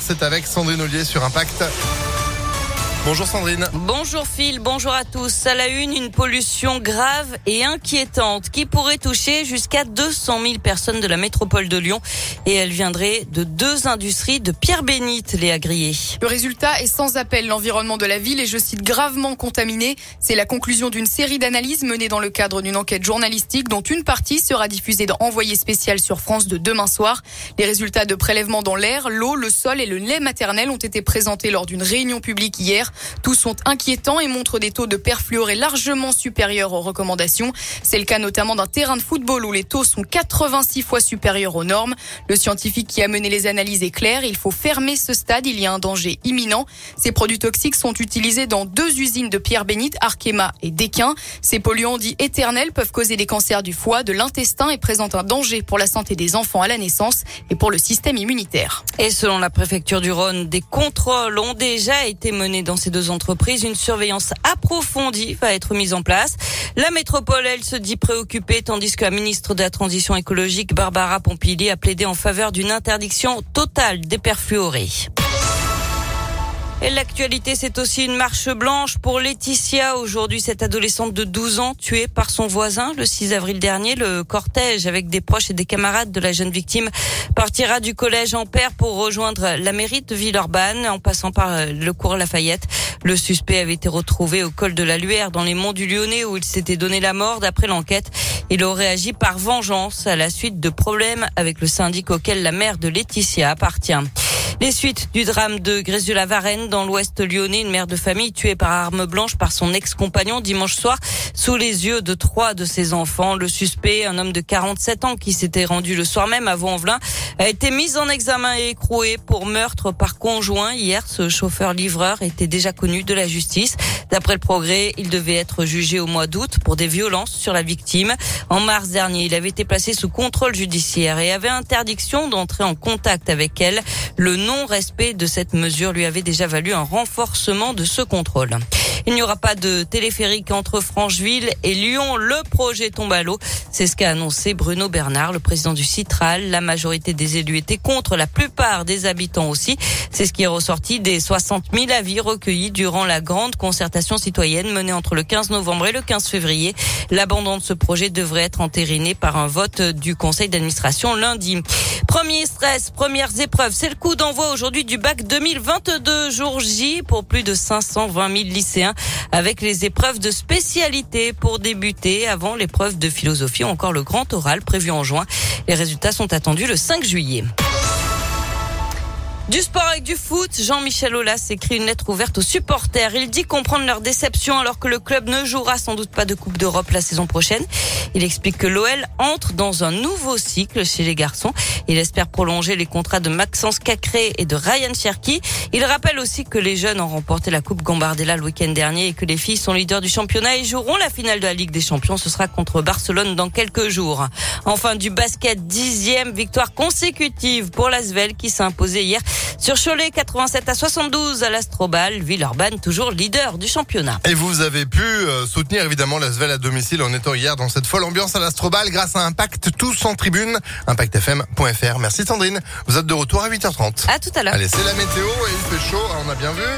c'est avec Sandrine Ollier sur Impact. Bonjour Sandrine. Bonjour Phil, bonjour à tous. À la une, une pollution grave et inquiétante qui pourrait toucher jusqu'à 200 000 personnes de la métropole de Lyon. Et elle viendrait de deux industries de Pierre Bénite, les agriers. Le résultat est sans appel. L'environnement de la ville est, je cite, gravement contaminé. C'est la conclusion d'une série d'analyses menées dans le cadre d'une enquête journalistique dont une partie sera diffusée dans Envoyé spécial sur France de demain soir. Les résultats de prélèvements dans l'air, l'eau, le sol et le lait maternel ont été présentés lors d'une réunion publique hier. Tous sont inquiétants et montrent des taux de perfluorés largement supérieurs aux recommandations. C'est le cas notamment d'un terrain de football où les taux sont 86 fois supérieurs aux normes. Le scientifique qui a mené les analyses est clair. Il faut fermer ce stade. Il y a un danger imminent. Ces produits toxiques sont utilisés dans deux usines de pierre bénite, Arkema et Dequin. Ces polluants dits éternels peuvent causer des cancers du foie, de l'intestin et présentent un danger pour la santé des enfants à la naissance et pour le système immunitaire. Et selon la préfecture du Rhône, des contrôles ont déjà été menés dans ces deux entreprises. Une surveillance approfondie va être mise en place. La métropole, elle, se dit préoccupée, tandis que la ministre de la Transition écologique, Barbara Pompili, a plaidé en faveur d'une interdiction totale des perfluorés. Et l'actualité, c'est aussi une marche blanche pour Laetitia. Aujourd'hui, cette adolescente de 12 ans tuée par son voisin le 6 avril dernier. Le cortège avec des proches et des camarades de la jeune victime partira du collège Ampère pour rejoindre la mairie de Villeurbanne en passant par le cours Lafayette. Le suspect avait été retrouvé au col de la Luère dans les monts du Lyonnais où il s'était donné la mort d'après l'enquête. Il aurait agi par vengeance à la suite de problèmes avec le syndic auquel la mère de Laetitia appartient. Les suites du drame de Grésu-la-Varenne dans l'ouest lyonnais, une mère de famille tuée par arme blanche par son ex-compagnon dimanche soir sous les yeux de trois de ses enfants. Le suspect, un homme de 47 ans qui s'était rendu le soir même à Vaux-en-Velin, a été mis en examen et écroué pour meurtre par conjoint. Hier, ce chauffeur-livreur était déjà connu de la justice. D'après le progrès, il devait être jugé au mois d'août pour des violences sur la victime. En mars dernier, il avait été placé sous contrôle judiciaire et avait interdiction d'entrer en contact avec elle. Le non-respect de cette mesure lui avait déjà valu un renforcement de ce contrôle. Il n'y aura pas de téléphérique entre Francheville et Lyon. Le projet tombe à l'eau. C'est ce qu'a annoncé Bruno Bernard, le président du Citral. La majorité des élus étaient contre, la plupart des habitants aussi. C'est ce qui est ressorti des 60 000 avis recueillis durant la grande concertation citoyenne menée entre le 15 novembre et le 15 février. L'abandon de ce projet devrait être entériné par un vote du conseil d'administration lundi. Premier stress, premières épreuves. C'est le coup d'envoi aujourd'hui du bac 2022 jour J pour plus de 520 000 lycéens avec les épreuves de spécialité pour débuter avant l'épreuve de philosophie ou encore le grand oral prévu en juin. Les résultats sont attendus le 5 juillet. Du sport avec du foot, Jean-Michel Aulas écrit une lettre ouverte aux supporters. Il dit comprendre leur déception alors que le club ne jouera sans doute pas de Coupe d'Europe la saison prochaine. Il explique que l'OL entre dans un nouveau cycle chez les garçons. Il espère prolonger les contrats de Maxence Cacré et de Ryan Cherky. Il rappelle aussi que les jeunes ont remporté la Coupe Gambardella le week-end dernier et que les filles sont leaders du championnat et joueront la finale de la Ligue des Champions. Ce sera contre Barcelone dans quelques jours. Enfin, du basket, dixième victoire consécutive pour l'Asvel qui s'est imposé hier sur Cholet, 87 à 72 à l'Astrobal, Villeurbanne toujours leader du championnat. Et vous avez pu euh, soutenir évidemment l'Asvel à domicile en étant hier dans cette folle ambiance à l'Astrobal grâce à Impact tous en tribune, impactfm.fr. Merci Sandrine. Vous êtes de retour à 8h30. À tout à l'heure. Allez, c'est la météo et il fait chaud, on a bien vu.